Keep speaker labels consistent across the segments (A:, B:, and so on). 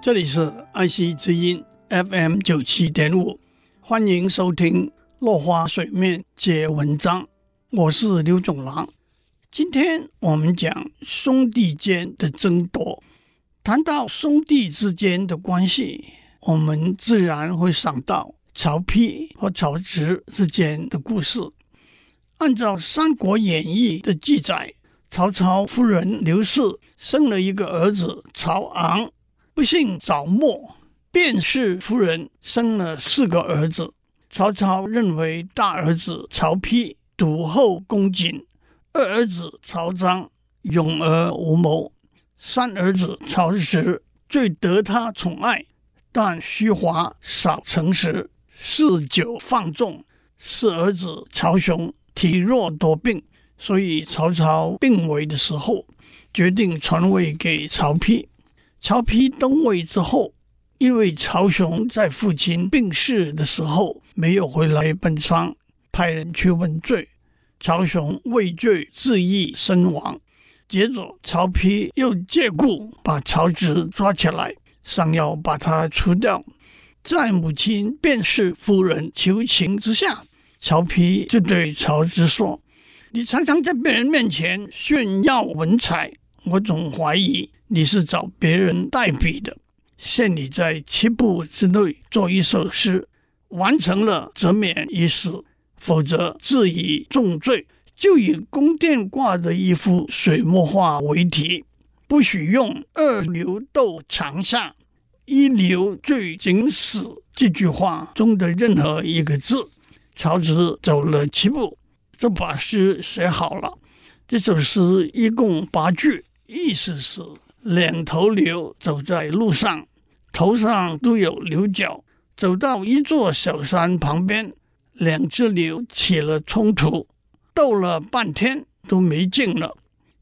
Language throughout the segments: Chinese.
A: 这里是爱惜之音 FM 九七点五，欢迎收听落花水面皆文章，我是刘总郎。今天我们讲兄弟间的争夺。谈到兄弟之间的关系，我们自然会想到曹丕和曹植之间的故事。按照《三国演义》的记载，曹操夫人刘氏生了一个儿子曹昂。不幸早没，卞氏夫人生了四个儿子。曹操认为大儿子曹丕笃厚恭谨，二儿子曹彰勇而无谋，三儿子曹植最得他宠爱，但虚华少诚实，嗜酒放纵。四儿子曹雄体弱多病，所以曹操病危的时候，决定传位给曹丕。曹丕登位之后，因为曹雄在父亲病逝的时候没有回来奔丧，派人去问罪，曹雄畏罪自缢身亡。接着，曹丕又借故把曹植抓起来，想要把他除掉。在母亲卞氏夫人求情之下，曹丕就对曹植说：“你常常在别人面前炫耀文采，我总怀疑。”你是找别人代笔的，限你在七步之内做一首诗，完成了则免一死，否则自以重罪。就以宫殿挂的一幅水墨画为题，不许用“二流斗长夏，一流最紧死”这句话中的任何一个字。曹植走了七步，就把诗写好了。这首诗一共八句，意思是。两头牛走在路上，头上都有牛角。走到一座小山旁边，两只牛起了冲突，斗了半天都没劲了。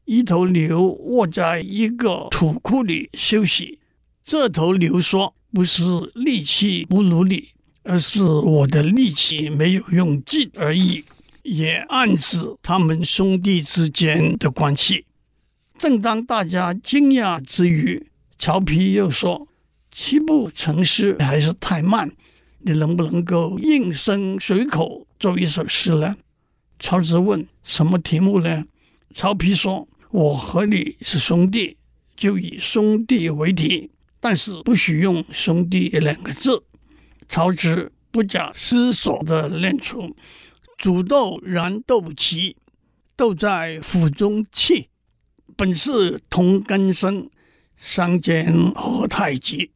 A: 一头牛卧在一个土窟里休息。这头牛说：“不是力气不如你，而是我的力气没有用尽而已。”也暗指他们兄弟之间的关系。正当大家惊讶之余，曹丕又说：“七步成诗还是太慢，你能不能够应声随口做一首诗呢？”曹植问：“什么题目呢？”曹丕说：“我和你是兄弟，就以兄弟为题，但是不许用兄弟两个字。”曹植不假思索地念出：“煮豆燃豆萁，豆在釜中泣。”本是同根生，相煎何太急。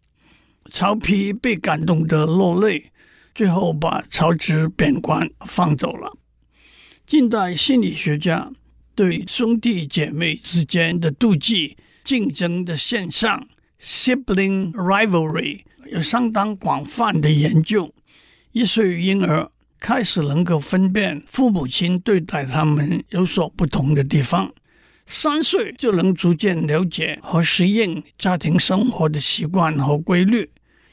A: 曹丕被感动得落泪，最后把曹植贬官放走了。近代心理学家对兄弟姐妹之间的妒忌、竞争的现象 （sibling rivalry） 有相当广泛的研究。一岁婴儿开始能够分辨父母亲对待他们有所不同的地方。三岁就能逐渐了解和适应家庭生活的习惯和规律，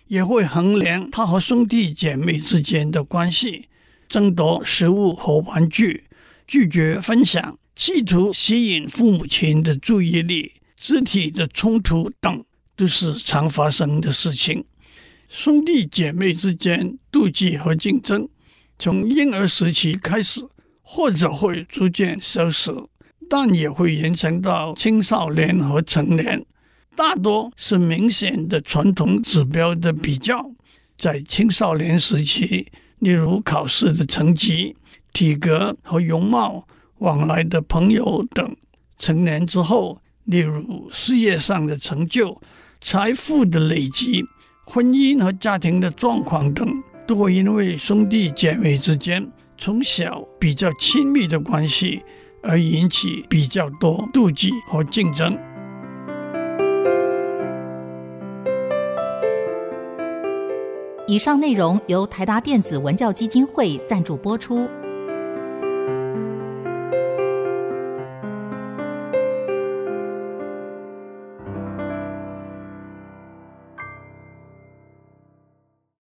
A: 也会衡量他和兄弟姐妹之间的关系，争夺食物和玩具，拒绝分享，企图吸引父母亲的注意力，肢体的冲突等，都是常发生的事情。兄弟姐妹之间妒忌和竞争，从婴儿时期开始，或者会逐渐消失。但也会延伸到青少年和成年，大多是明显的传统指标的比较。在青少年时期，例如考试的成绩、体格和容貌、往来的朋友等；成年之后，例如事业上的成就、财富的累积、婚姻和家庭的状况等，都会因为兄弟姐妹之间从小比较亲密的关系。而引起比较多妒忌和竞争。
B: 以上内容由台达电子文教基金会赞助播出。